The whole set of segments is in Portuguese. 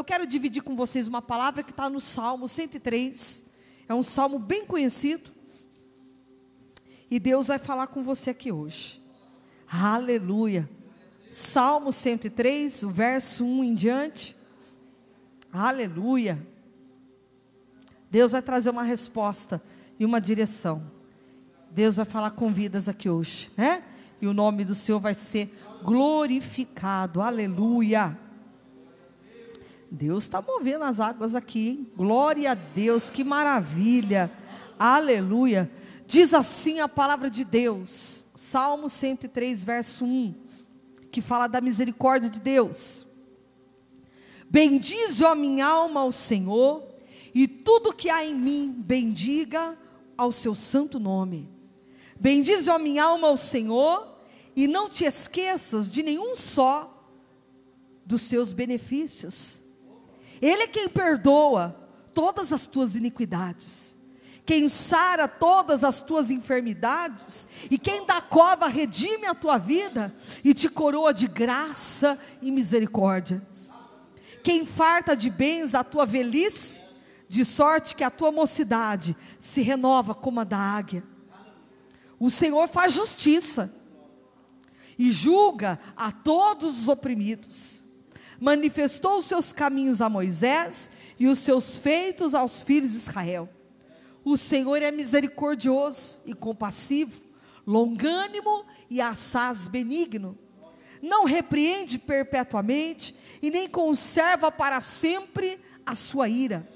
Eu quero dividir com vocês uma palavra que está no Salmo 103. É um salmo bem conhecido. E Deus vai falar com você aqui hoje. Aleluia. Salmo 103, o verso 1 em diante. Aleluia. Deus vai trazer uma resposta e uma direção. Deus vai falar com vidas aqui hoje, né? E o nome do Senhor vai ser glorificado. Aleluia. Deus está movendo as águas aqui, hein? Glória a Deus, que maravilha. Aleluia. Diz assim a palavra de Deus, Salmo 103, verso 1, que fala da misericórdia de Deus. Bendize, ó minha alma, ao Senhor, e tudo que há em mim, bendiga ao seu santo nome. Bendize, ó minha alma, ao Senhor, e não te esqueças de nenhum só dos seus benefícios. Ele é quem perdoa todas as tuas iniquidades, quem sara todas as tuas enfermidades, e quem da cova redime a tua vida e te coroa de graça e misericórdia. Quem farta de bens a tua velhice, de sorte que a tua mocidade se renova como a da águia. O Senhor faz justiça e julga a todos os oprimidos manifestou os seus caminhos a Moisés e os seus feitos aos filhos de Israel. O Senhor é misericordioso e compassivo, longânimo e assaz benigno. Não repreende perpetuamente e nem conserva para sempre a sua ira.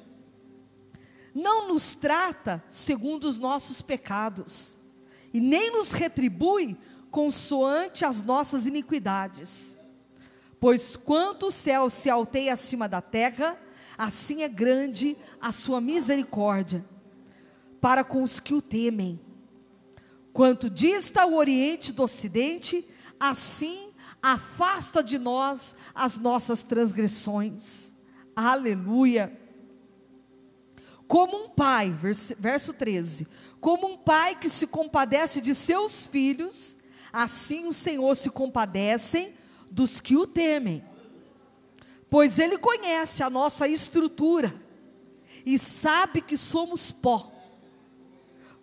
Não nos trata segundo os nossos pecados e nem nos retribui consoante as nossas iniquidades Pois quanto o céu se alteia acima da terra, assim é grande a sua misericórdia para com os que o temem. Quanto dista o oriente do ocidente, assim afasta de nós as nossas transgressões. Aleluia. Como um pai, verso, verso 13, como um pai que se compadece de seus filhos, assim o Senhor se compadece dos que o temem, pois Ele conhece a nossa estrutura e sabe que somos pó.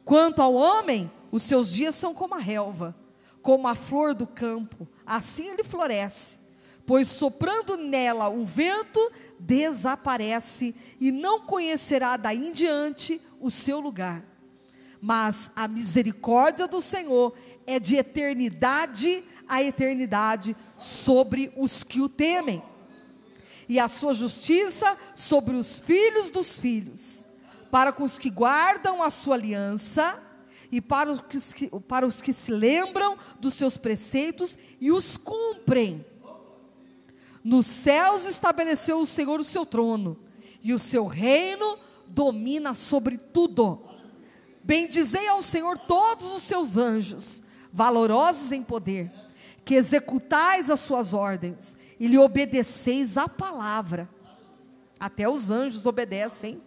Quanto ao homem, os seus dias são como a relva, como a flor do campo, assim ele floresce, pois soprando nela o vento, desaparece e não conhecerá daí em diante o seu lugar. Mas a misericórdia do Senhor é de eternidade a eternidade sobre os que o temem, e a sua justiça sobre os filhos dos filhos, para com os que guardam a sua aliança e para os que, para os que se lembram dos seus preceitos e os cumprem. Nos céus estabeleceu o Senhor o seu trono, e o seu reino domina sobre tudo. Bendizei ao Senhor todos os seus anjos, valorosos em poder que executais as suas ordens e lhe obedeceis a palavra. Até os anjos obedecem.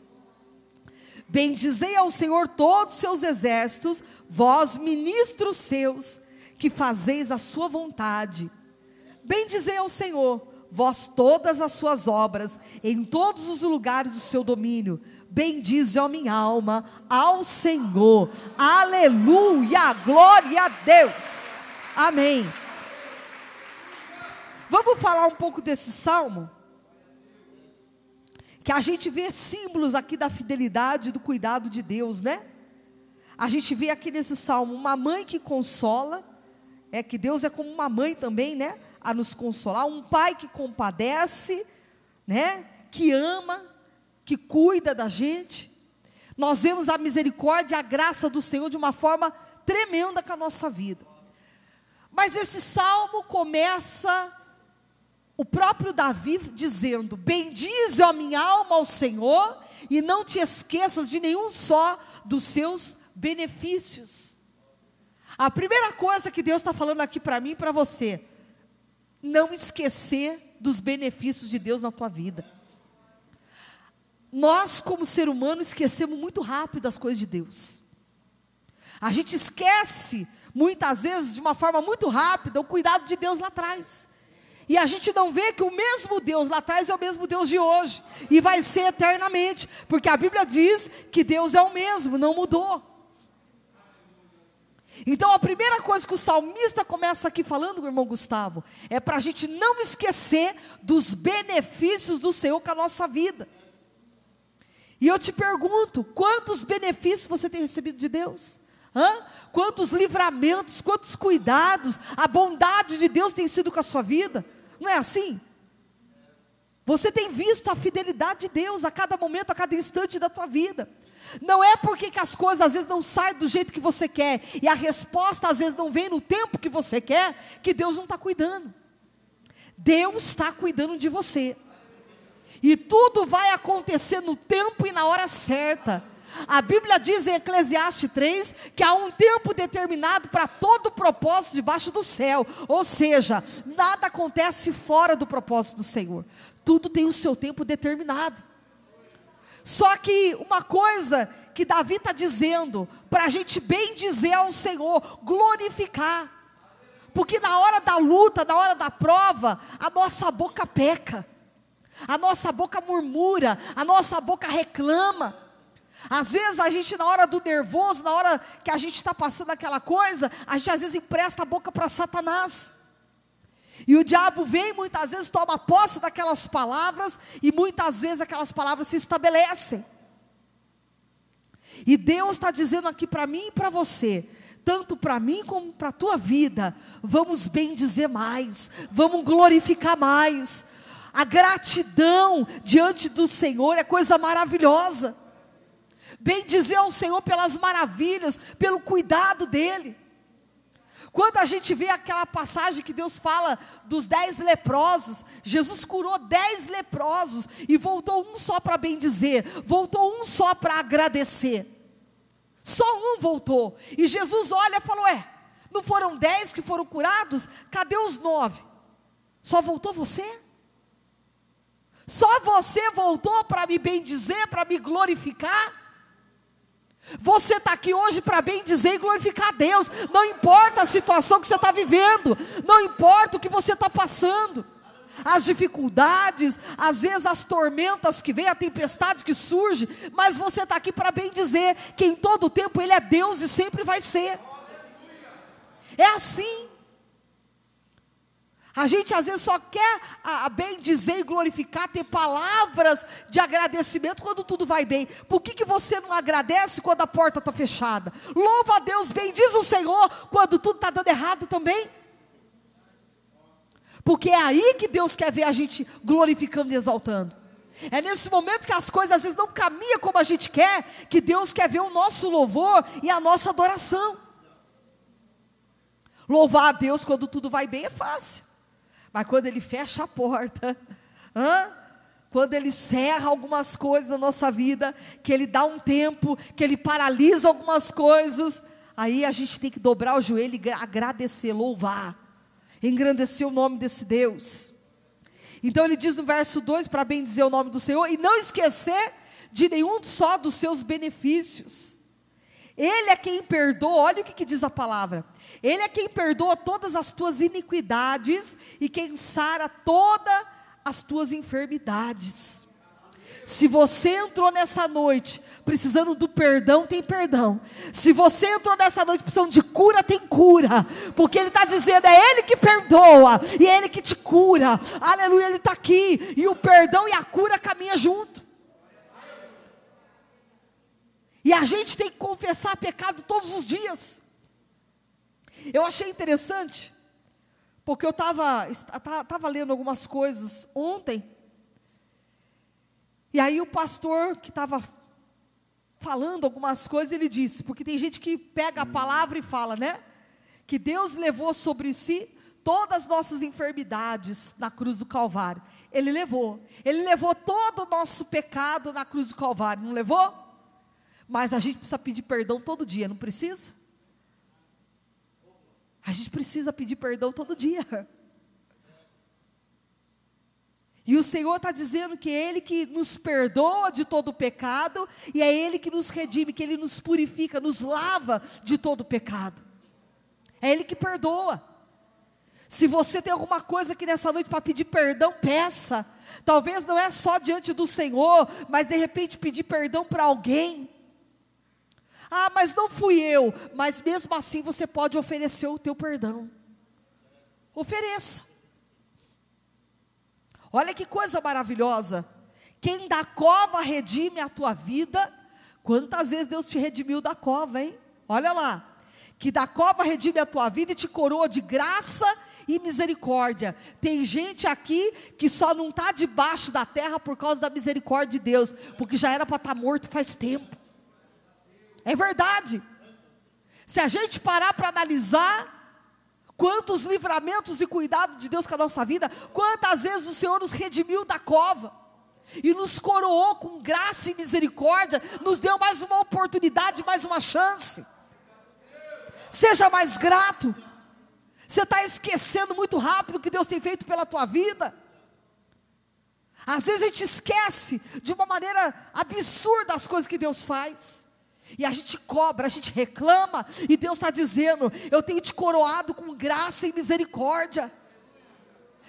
Bendizei ao Senhor todos os seus exércitos, vós ministros seus, que fazeis a sua vontade. Bendizei ao Senhor, vós todas as suas obras, em todos os lugares do seu domínio. Bendize a minha alma ao Senhor. Aleluia! Glória a Deus. Amém. Vamos falar um pouco desse salmo? Que a gente vê símbolos aqui da fidelidade, do cuidado de Deus, né? A gente vê aqui nesse salmo uma mãe que consola, é que Deus é como uma mãe também, né? A nos consolar, um pai que compadece, né? Que ama, que cuida da gente. Nós vemos a misericórdia, a graça do Senhor de uma forma tremenda com a nossa vida. Mas esse salmo começa o próprio Davi dizendo: Bendize a minha alma ao Senhor e não te esqueças de nenhum só dos seus benefícios. A primeira coisa que Deus está falando aqui para mim e para você, não esquecer dos benefícios de Deus na tua vida. Nós, como ser humano, esquecemos muito rápido as coisas de Deus. A gente esquece, muitas vezes, de uma forma muito rápida, o cuidado de Deus lá atrás. E a gente não vê que o mesmo Deus lá atrás é o mesmo Deus de hoje. E vai ser eternamente. Porque a Bíblia diz que Deus é o mesmo, não mudou. Então a primeira coisa que o salmista começa aqui falando, meu irmão Gustavo, é para a gente não esquecer dos benefícios do Senhor com a nossa vida. E eu te pergunto: quantos benefícios você tem recebido de Deus? Hã? Quantos livramentos, quantos cuidados, a bondade de Deus tem sido com a sua vida? Não é assim? Você tem visto a fidelidade de Deus a cada momento, a cada instante da tua vida. Não é porque que as coisas às vezes não saem do jeito que você quer e a resposta às vezes não vem no tempo que você quer, que Deus não está cuidando. Deus está cuidando de você. E tudo vai acontecer no tempo e na hora certa. A Bíblia diz em Eclesiastes 3 que há um tempo determinado para todo propósito debaixo do céu. Ou seja, nada acontece fora do propósito do Senhor. Tudo tem o seu tempo determinado. Só que uma coisa que Davi está dizendo, para a gente bem dizer ao Senhor, glorificar. Porque na hora da luta, na hora da prova, a nossa boca peca, a nossa boca murmura, a nossa boca reclama. Às vezes a gente, na hora do nervoso, na hora que a gente está passando aquela coisa, a gente às vezes empresta a boca para Satanás. E o diabo vem muitas vezes toma posse daquelas palavras e muitas vezes aquelas palavras se estabelecem. E Deus está dizendo aqui para mim e para você, tanto para mim como para a tua vida, vamos bem dizer mais, vamos glorificar mais. A gratidão diante do Senhor é coisa maravilhosa. Bem dizer ao Senhor pelas maravilhas, pelo cuidado dEle. Quando a gente vê aquela passagem que Deus fala dos dez leprosos, Jesus curou dez leprosos e voltou um só para bem dizer, voltou um só para agradecer. Só um voltou. E Jesus olha e falou: É, não foram dez que foram curados? Cadê os nove? Só voltou você? Só você voltou para me bem dizer, para me glorificar? Você está aqui hoje para bem dizer e glorificar a Deus. Não importa a situação que você está vivendo, não importa o que você está passando, as dificuldades, às vezes as tormentas que vem, a tempestade que surge, mas você está aqui para bem dizer que em todo tempo Ele é Deus e sempre vai ser. É assim. A gente às vezes só quer a, a bem dizer e glorificar, ter palavras de agradecimento quando tudo vai bem. Por que, que você não agradece quando a porta está fechada? Louva a Deus, bem diz o Senhor quando tudo está dando errado também. Porque é aí que Deus quer ver a gente glorificando e exaltando. É nesse momento que as coisas às vezes não caminham como a gente quer, que Deus quer ver o nosso louvor e a nossa adoração. Louvar a Deus quando tudo vai bem é fácil. Mas quando ele fecha a porta, hã? quando ele cerra algumas coisas na nossa vida, que ele dá um tempo, que ele paralisa algumas coisas, aí a gente tem que dobrar o joelho e agradecer, louvar, engrandecer o nome desse Deus. Então ele diz no verso 2 para bem dizer o nome do Senhor e não esquecer de nenhum só dos seus benefícios. Ele é quem perdoa, olha o que, que diz a palavra. Ele é quem perdoa todas as tuas iniquidades e quem sara todas as tuas enfermidades. Se você entrou nessa noite precisando do perdão, tem perdão. Se você entrou nessa noite precisando de cura, tem cura. Porque Ele está dizendo, é Ele que perdoa e é Ele que te cura. Aleluia, Ele está aqui. E o perdão e a cura caminham junto. E a gente tem que confessar pecado todos os dias. Eu achei interessante, porque eu estava tava lendo algumas coisas ontem, e aí o pastor que estava falando algumas coisas, ele disse, porque tem gente que pega a palavra e fala, né? Que Deus levou sobre si todas as nossas enfermidades na cruz do Calvário. Ele levou. Ele levou todo o nosso pecado na cruz do Calvário, não levou? Mas a gente precisa pedir perdão todo dia, não precisa? A gente precisa pedir perdão todo dia. E o Senhor está dizendo que é Ele que nos perdoa de todo pecado, e é Ele que nos redime, que Ele nos purifica, nos lava de todo pecado. É Ele que perdoa. Se você tem alguma coisa aqui nessa noite para pedir perdão, peça. Talvez não é só diante do Senhor, mas de repente pedir perdão para alguém. Ah, mas não fui eu. Mas mesmo assim você pode oferecer o teu perdão. Ofereça. Olha que coisa maravilhosa. Quem da cova redime a tua vida. Quantas vezes Deus te redimiu da cova, hein? Olha lá. Que da cova redime a tua vida e te coroa de graça e misericórdia. Tem gente aqui que só não está debaixo da terra por causa da misericórdia de Deus, porque já era para estar tá morto faz tempo. É verdade. Se a gente parar para analisar, quantos livramentos e cuidados de Deus com a nossa vida, quantas vezes o Senhor nos redimiu da cova e nos coroou com graça e misericórdia, nos deu mais uma oportunidade, mais uma chance. Seja mais grato. Você está esquecendo muito rápido o que Deus tem feito pela tua vida. Às vezes a gente esquece de uma maneira absurda as coisas que Deus faz. E a gente cobra, a gente reclama, e Deus está dizendo: Eu tenho te coroado com graça e misericórdia.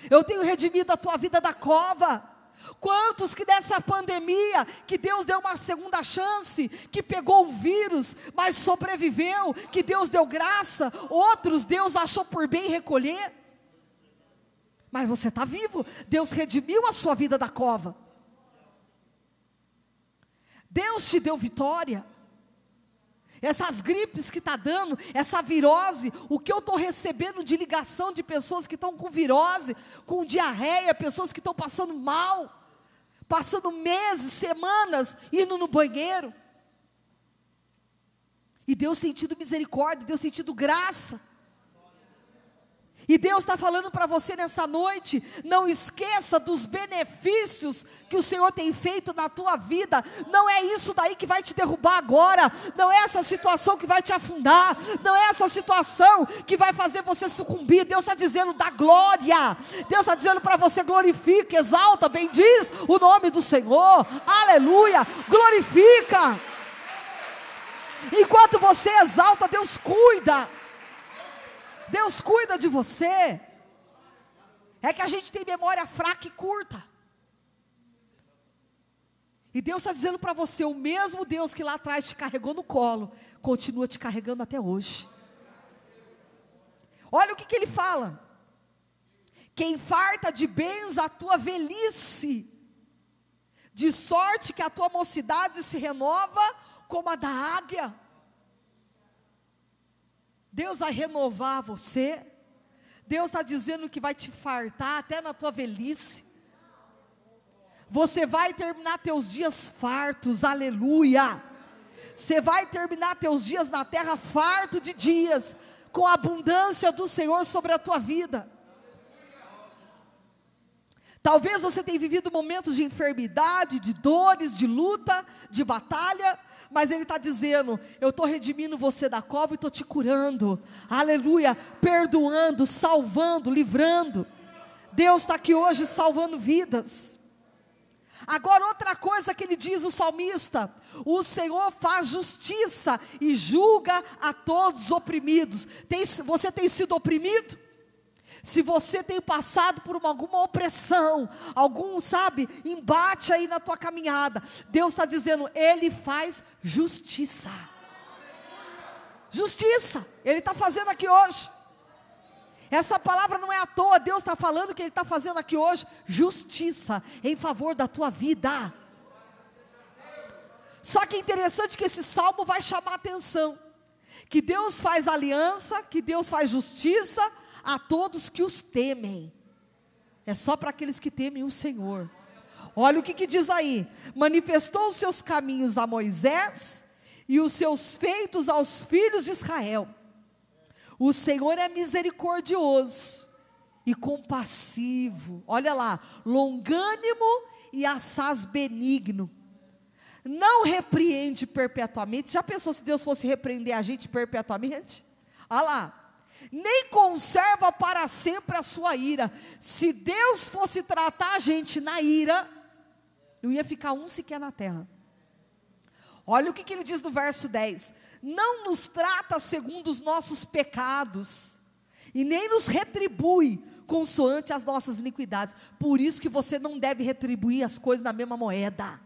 Eu tenho redimido a tua vida da cova. Quantos que nessa pandemia, que Deus deu uma segunda chance, que pegou o vírus, mas sobreviveu, que Deus deu graça, outros Deus achou por bem recolher. Mas você está vivo, Deus redimiu a sua vida da cova. Deus te deu vitória. Essas gripes que está dando, essa virose, o que eu estou recebendo de ligação de pessoas que estão com virose, com diarreia, pessoas que estão passando mal, passando meses, semanas, indo no banheiro. E Deus tem tido misericórdia, Deus tem tido graça. E Deus está falando para você nessa noite: não esqueça dos benefícios que o Senhor tem feito na tua vida. Não é isso daí que vai te derrubar agora. Não é essa situação que vai te afundar. Não é essa situação que vai fazer você sucumbir. Deus está dizendo da glória. Deus está dizendo para você: glorifique, exalta, bendiz o nome do Senhor. Aleluia. Glorifica. Enquanto você exalta, Deus cuida. Deus cuida de você. É que a gente tem memória fraca e curta. E Deus está dizendo para você: o mesmo Deus que lá atrás te carregou no colo, continua te carregando até hoje. Olha o que, que ele fala: quem farta de bens a tua velhice, de sorte que a tua mocidade se renova como a da águia. Deus vai renovar você. Deus está dizendo que vai te fartar até na tua velhice. Você vai terminar teus dias fartos, aleluia. Você vai terminar teus dias na terra farto de dias, com a abundância do Senhor sobre a tua vida. Talvez você tenha vivido momentos de enfermidade, de dores, de luta, de batalha, mas Ele está dizendo: Eu estou redimindo você da cova e estou te curando, aleluia, perdoando, salvando, livrando. Deus está aqui hoje salvando vidas. Agora, outra coisa que ele diz, o salmista: o Senhor faz justiça e julga a todos os oprimidos. Tem, você tem sido oprimido? Se você tem passado por uma, alguma opressão, algum, sabe, embate aí na tua caminhada, Deus está dizendo, Ele faz justiça. Justiça, Ele está fazendo aqui hoje. Essa palavra não é à toa, Deus está falando que Ele está fazendo aqui hoje justiça em favor da tua vida. Só que é interessante que esse salmo vai chamar a atenção. Que Deus faz aliança, que Deus faz justiça, a todos que os temem. É só para aqueles que temem o Senhor. Olha o que, que diz aí: manifestou os seus caminhos a Moisés e os seus feitos aos filhos de Israel. O Senhor é misericordioso e compassivo. Olha lá, longânimo e assaz benigno. Não repreende perpetuamente. Já pensou se Deus fosse repreender a gente perpetuamente? Olha lá, nem conserva para sempre a sua ira. Se Deus fosse tratar a gente na ira, não ia ficar um sequer na terra. Olha o que, que ele diz no verso 10: Não nos trata segundo os nossos pecados, e nem nos retribui consoante as nossas iniquidades. Por isso que você não deve retribuir as coisas na mesma moeda.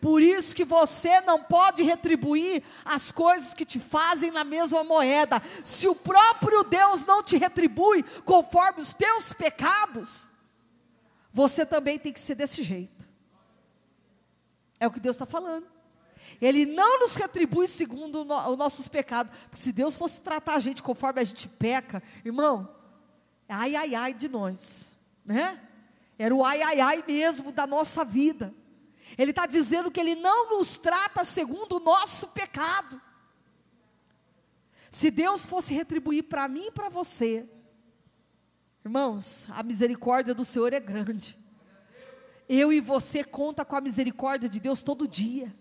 Por isso que você não pode retribuir as coisas que te fazem na mesma moeda. Se o próprio Deus não te retribui conforme os teus pecados, você também tem que ser desse jeito. É o que Deus está falando. Ele não nos retribui segundo os nossos pecados. Porque se Deus fosse tratar a gente conforme a gente peca, irmão, ai, ai, ai de nós, né? Era o ai, ai, ai mesmo da nossa vida. Ele está dizendo que Ele não nos trata segundo o nosso pecado. Se Deus fosse retribuir para mim e para você, irmãos, a misericórdia do Senhor é grande. Eu e você conta com a misericórdia de Deus todo dia.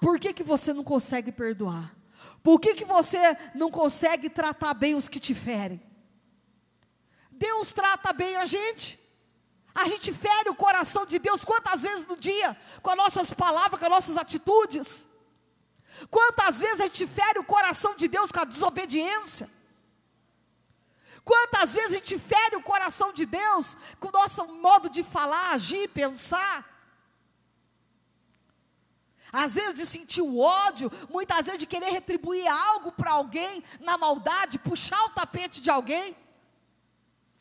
Por que, que você não consegue perdoar? Por que, que você não consegue tratar bem os que te ferem? Deus trata bem a gente. A gente fere o coração de Deus quantas vezes no dia, com as nossas palavras, com as nossas atitudes. Quantas vezes a gente fere o coração de Deus com a desobediência? Quantas vezes a gente fere o coração de Deus com o nosso modo de falar, agir, pensar? Às vezes de sentir o ódio, muitas vezes de querer retribuir algo para alguém na maldade, puxar o tapete de alguém.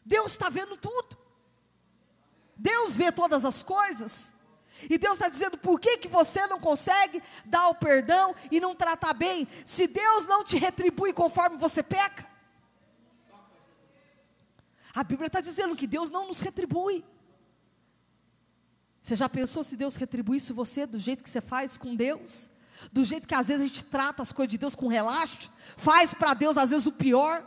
Deus está vendo tudo. Deus vê todas as coisas. E Deus está dizendo: por que, que você não consegue dar o perdão e não tratar bem, se Deus não te retribui conforme você peca? A Bíblia está dizendo que Deus não nos retribui. Você já pensou se Deus retribuísse você do jeito que você faz com Deus? Do jeito que às vezes a gente trata as coisas de Deus com relaxo, faz para Deus às vezes o pior.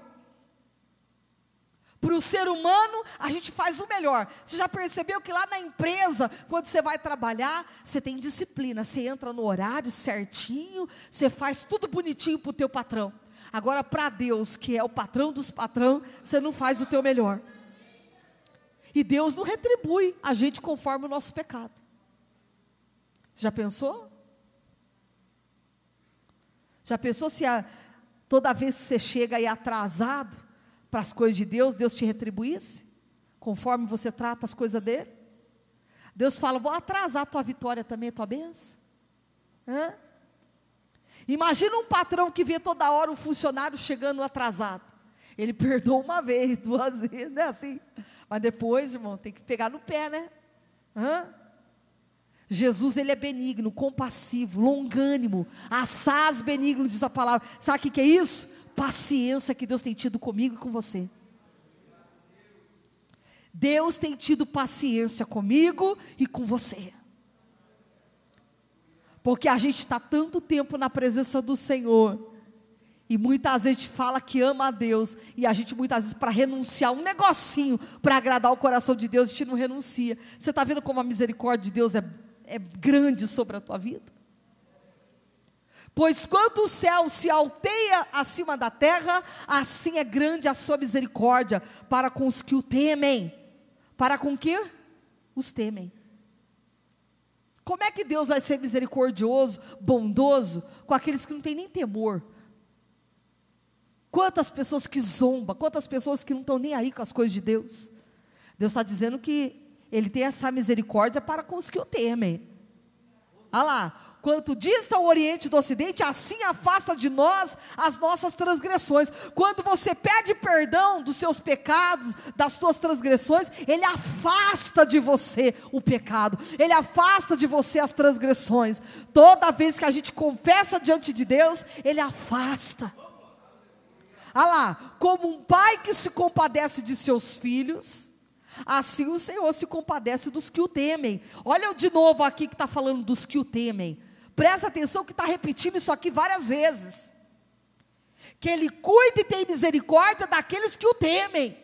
Para o ser humano, a gente faz o melhor. Você já percebeu que lá na empresa, quando você vai trabalhar, você tem disciplina. Você entra no horário certinho, você faz tudo bonitinho para o teu patrão. Agora, para Deus, que é o patrão dos patrão, você não faz o teu melhor. E Deus não retribui a gente conforme o nosso pecado. Você já pensou? Já pensou se a, toda vez que você chega aí atrasado para as coisas de Deus, Deus te retribuísse? Conforme você trata as coisas dele? Deus fala, vou atrasar a tua vitória também, a tua bênção. Imagina um patrão que vê toda hora um funcionário chegando atrasado. Ele perdoa uma vez, duas vezes, não é assim? Mas depois, irmão, tem que pegar no pé, né? Hã? Jesus, ele é benigno, compassivo, longânimo, assaz benigno, diz a palavra. Sabe o que é isso? Paciência que Deus tem tido comigo e com você. Deus tem tido paciência comigo e com você. Porque a gente está tanto tempo na presença do Senhor, e muitas vezes fala que ama a Deus, e a gente muitas vezes, para renunciar um negocinho, para agradar o coração de Deus, a gente não renuncia. Você está vendo como a misericórdia de Deus é, é grande sobre a tua vida? Pois quanto o céu se alteia acima da terra, assim é grande a sua misericórdia para com os que o temem. Para com que? Os temem. Como é que Deus vai ser misericordioso, bondoso com aqueles que não têm nem temor? Quantas pessoas que zombam, quantas pessoas que não estão nem aí com as coisas de Deus. Deus está dizendo que Ele tem essa misericórdia para com os que o temem. Olha lá, Quanto dista o Oriente do Ocidente, assim afasta de nós as nossas transgressões. Quando você pede perdão dos seus pecados, das suas transgressões, Ele afasta de você o pecado, Ele afasta de você as transgressões. Toda vez que a gente confessa diante de Deus, Ele afasta. Ah lá, como um pai que se compadece de seus filhos, assim o Senhor se compadece dos que o temem. Olha de novo aqui que está falando dos que o temem. Presta atenção que está repetindo isso aqui várias vezes. Que Ele cuida e tem misericórdia daqueles que o temem.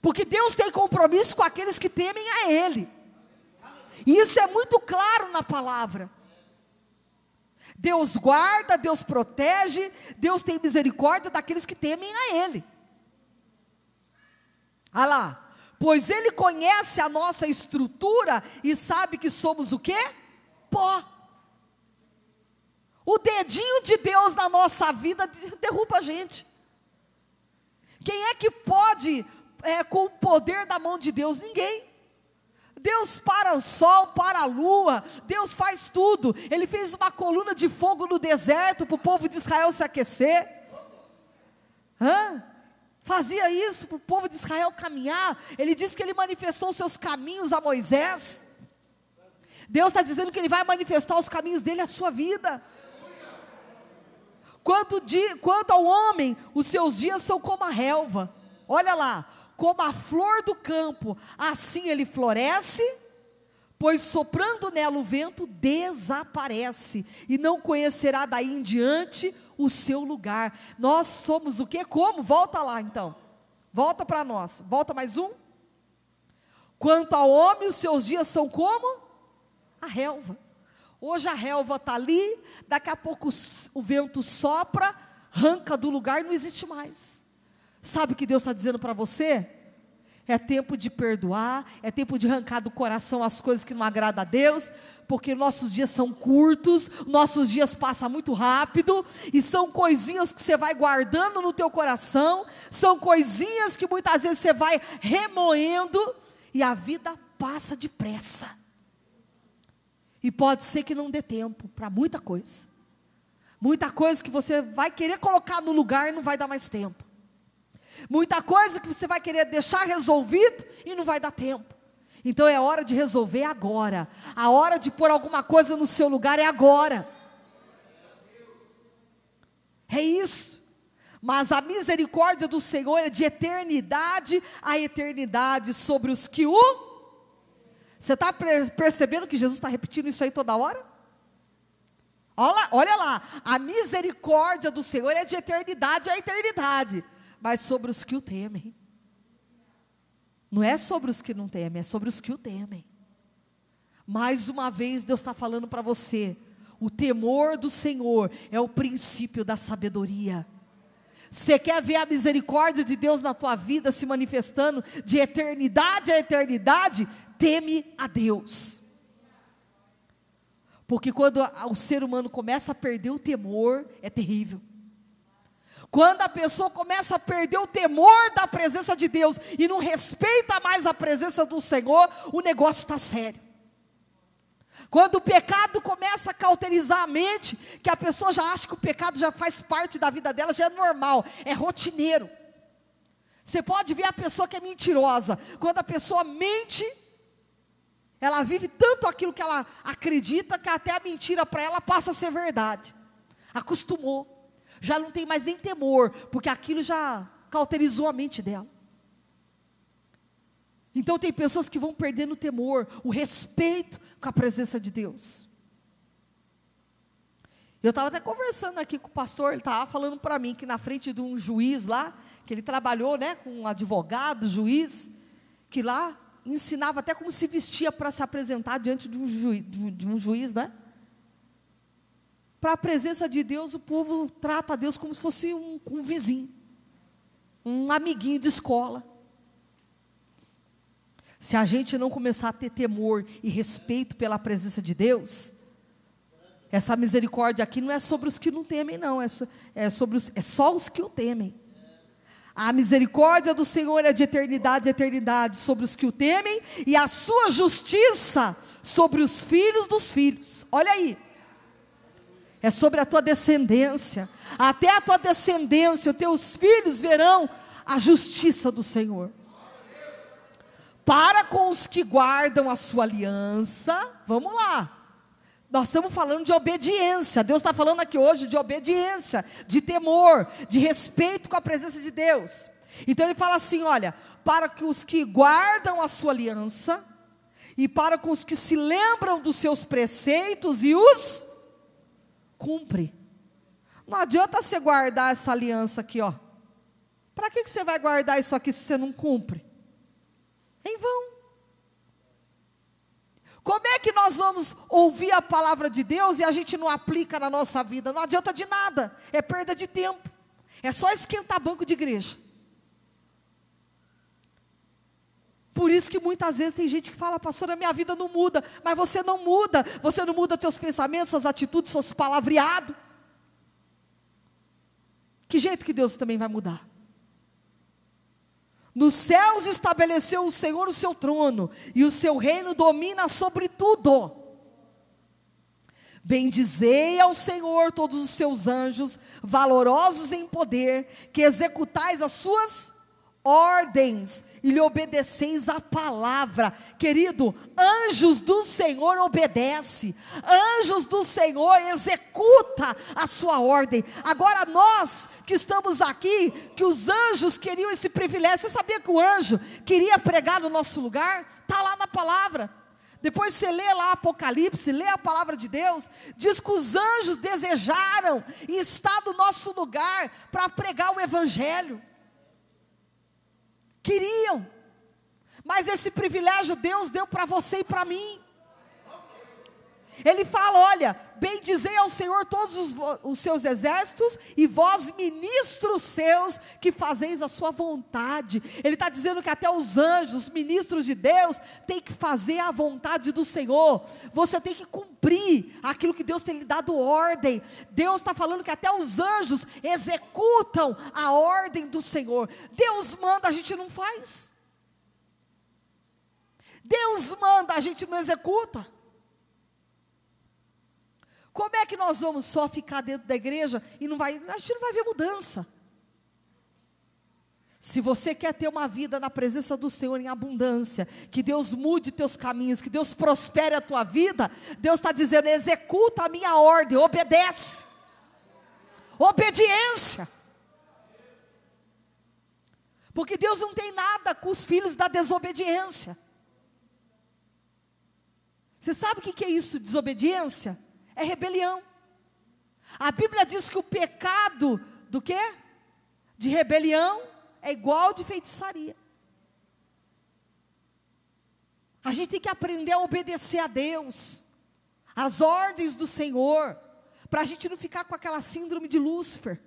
Porque Deus tem compromisso com aqueles que temem a Ele. E isso é muito claro na palavra. Deus guarda, Deus protege, Deus tem misericórdia daqueles que temem a Ele. Olha lá, pois Ele conhece a nossa estrutura e sabe que somos o quê? Pó. O dedinho de Deus na nossa vida derruba a gente. Quem é que pode, é, com o poder da mão de Deus? Ninguém. Deus para o sol, para a lua, Deus faz tudo. Ele fez uma coluna de fogo no deserto para o povo de Israel se aquecer. Hã? Fazia isso para o povo de Israel caminhar. Ele disse que ele manifestou seus caminhos a Moisés. Deus está dizendo que Ele vai manifestar os caminhos dele à sua vida. Quanto, quanto ao homem, os seus dias são como a relva. Olha lá, como a flor do campo, assim ele floresce, pois soprando nela o vento desaparece, e não conhecerá daí em diante o seu lugar. Nós somos o que? Como? Volta lá então. Volta para nós. Volta mais um. Quanto ao homem, os seus dias são como? A relva. Hoje a relva está ali, daqui a pouco o vento sopra, arranca do lugar e não existe mais. Sabe o que Deus está dizendo para você? É tempo de perdoar, é tempo de arrancar do coração as coisas que não agradam a Deus, porque nossos dias são curtos, nossos dias passam muito rápido, e são coisinhas que você vai guardando no teu coração, são coisinhas que muitas vezes você vai remoendo, e a vida passa depressa. E pode ser que não dê tempo para muita coisa. Muita coisa que você vai querer colocar no lugar e não vai dar mais tempo. Muita coisa que você vai querer deixar resolvido e não vai dar tempo. Então é hora de resolver agora. A hora de pôr alguma coisa no seu lugar é agora. É isso. Mas a misericórdia do Senhor é de eternidade a eternidade sobre os que o. Você está percebendo que Jesus está repetindo isso aí toda hora? Olha, olha lá, a misericórdia do Senhor é de eternidade a eternidade mas sobre os que o temem. Não é sobre os que não temem, é sobre os que o temem. Mais uma vez, Deus está falando para você: o temor do Senhor é o princípio da sabedoria. Você quer ver a misericórdia de Deus na tua vida se manifestando de eternidade a eternidade? Teme a Deus. Porque quando o ser humano começa a perder o temor, é terrível. Quando a pessoa começa a perder o temor da presença de Deus e não respeita mais a presença do Senhor, o negócio está sério. Quando o pecado começa a cauterizar a mente, que a pessoa já acha que o pecado já faz parte da vida dela, já é normal, é rotineiro. Você pode ver a pessoa que é mentirosa. Quando a pessoa mente, ela vive tanto aquilo que ela acredita que até a mentira para ela passa a ser verdade. Acostumou já não tem mais nem temor, porque aquilo já cauterizou a mente dela. Então tem pessoas que vão perdendo o temor, o respeito com a presença de Deus. Eu estava até conversando aqui com o pastor, ele estava falando para mim que na frente de um juiz lá, que ele trabalhou né, com um advogado, juiz, que lá ensinava até como se vestia para se apresentar diante de um, juiz, de um juiz, né? Para a presença de Deus, o povo trata a Deus como se fosse um, um vizinho, um amiguinho de escola. Se a gente não começar a ter temor e respeito pela presença de Deus, essa misericórdia aqui não é sobre os que não temem, não, é, so, é, sobre os, é só os que o temem. A misericórdia do Senhor é de eternidade a eternidade sobre os que o temem, e a sua justiça sobre os filhos dos filhos. Olha aí é sobre a tua descendência. Até a tua descendência, os teus filhos verão a justiça do Senhor. Para com os que guardam a sua aliança, vamos lá. Nós estamos falando de obediência. Deus está falando aqui hoje de obediência, de temor, de respeito com a presença de Deus. Então ele fala assim: olha, para que os que guardam a sua aliança, e para com os que se lembram dos seus preceitos e os cumpre. Não adianta você guardar essa aliança aqui, ó. Para que, que você vai guardar isso aqui se você não cumpre? Em vão. Como é que nós vamos ouvir a palavra de Deus e a gente não aplica na nossa vida? Não adianta de nada, é perda de tempo. É só esquentar banco de igreja. Por isso que muitas vezes tem gente que fala, pastor, a minha vida não muda, mas você não muda, você não muda teus pensamentos, suas atitudes, seus palavreados. Que jeito que Deus também vai mudar? Nos céus estabeleceu o Senhor o seu trono, e o seu reino domina sobre tudo. Bendizei ao Senhor todos os seus anjos, valorosos em poder, que executais as suas ordens e lhe obedeceis a palavra. Querido, anjos do Senhor obedece, anjos do Senhor executa a sua ordem. Agora nós que estamos aqui, que os anjos queriam esse privilégio. Você sabia que o anjo queria pregar no nosso lugar? Está lá na palavra. Depois você lê lá Apocalipse, lê a palavra de Deus, diz que os anjos desejaram estar no nosso lugar para pregar o Evangelho. Queriam, mas esse privilégio Deus deu para você e para mim. Ele fala: olha, bendizei ao Senhor todos os, os, seus exércitos e vós, ministros seus, que fazeis a sua vontade. Ele está dizendo que até os anjos, os ministros de Deus, têm que fazer a vontade do Senhor. Você tem que cumprir aquilo que Deus tem lhe dado ordem. Deus está falando que até os anjos executam a ordem do Senhor. Deus manda, a gente não faz. Deus manda, a gente não executa. Como é que nós vamos só ficar dentro da igreja e não vai, a gente não vai ver mudança? Se você quer ter uma vida na presença do Senhor em abundância, que Deus mude teus caminhos, que Deus prospere a tua vida, Deus está dizendo: executa a minha ordem, obedece. Obediência. Porque Deus não tem nada com os filhos da desobediência. Você sabe o que é isso, desobediência? É rebelião. A Bíblia diz que o pecado do quê? De rebelião é igual de feitiçaria. A gente tem que aprender a obedecer a Deus, as ordens do Senhor, para a gente não ficar com aquela síndrome de Lúcifer,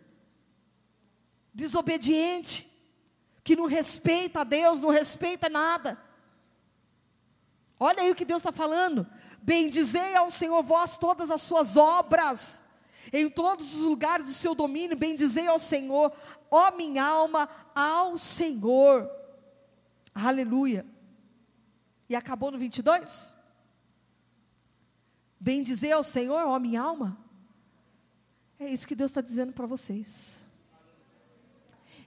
desobediente, que não respeita a Deus, não respeita nada. Olha aí o que Deus está falando. Bendizei ao Senhor vós todas as suas obras, em todos os lugares do seu domínio, bendizei ao Senhor, ó minha alma, ao Senhor. Aleluia. E acabou no 22? Bendizei ao Senhor, ó minha alma. É isso que Deus está dizendo para vocês.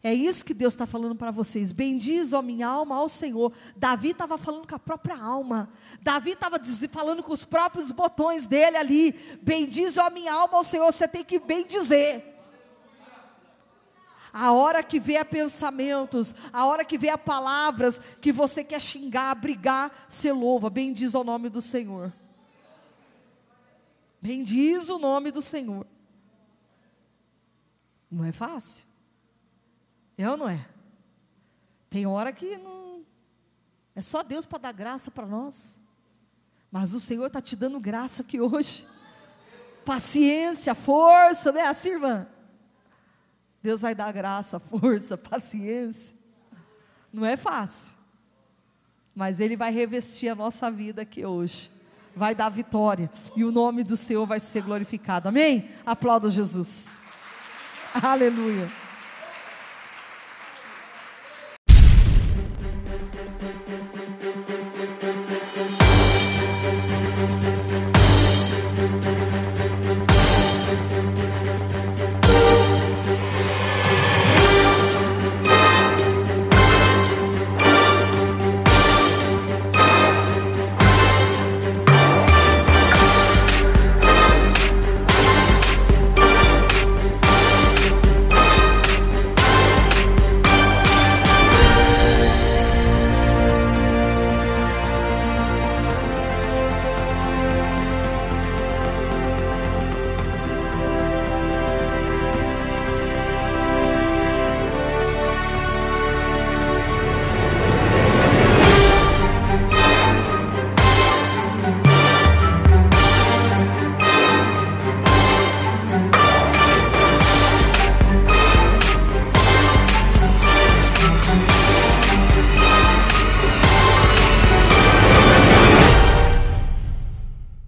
É isso que Deus está falando para vocês. Bendiz, ó minha alma, ao Senhor. Davi estava falando com a própria alma. Davi estava falando com os próprios botões dele ali. Bendiz, ó minha alma, ao Senhor. Você tem que bendizer. A hora que vier pensamentos, a hora que vier palavras que você quer xingar, brigar, você louva. Bendiz o nome do Senhor. Bendiz o nome do Senhor. Não é fácil. É ou não é? Tem hora que não. É só Deus para dar graça para nós. Mas o Senhor está te dando graça aqui hoje. Paciência, força, né? Assim, irmã? Deus vai dar graça, força, paciência. Não é fácil. Mas Ele vai revestir a nossa vida aqui hoje. Vai dar vitória. E o nome do Senhor vai ser glorificado. Amém? Aplauda Jesus. Aleluia.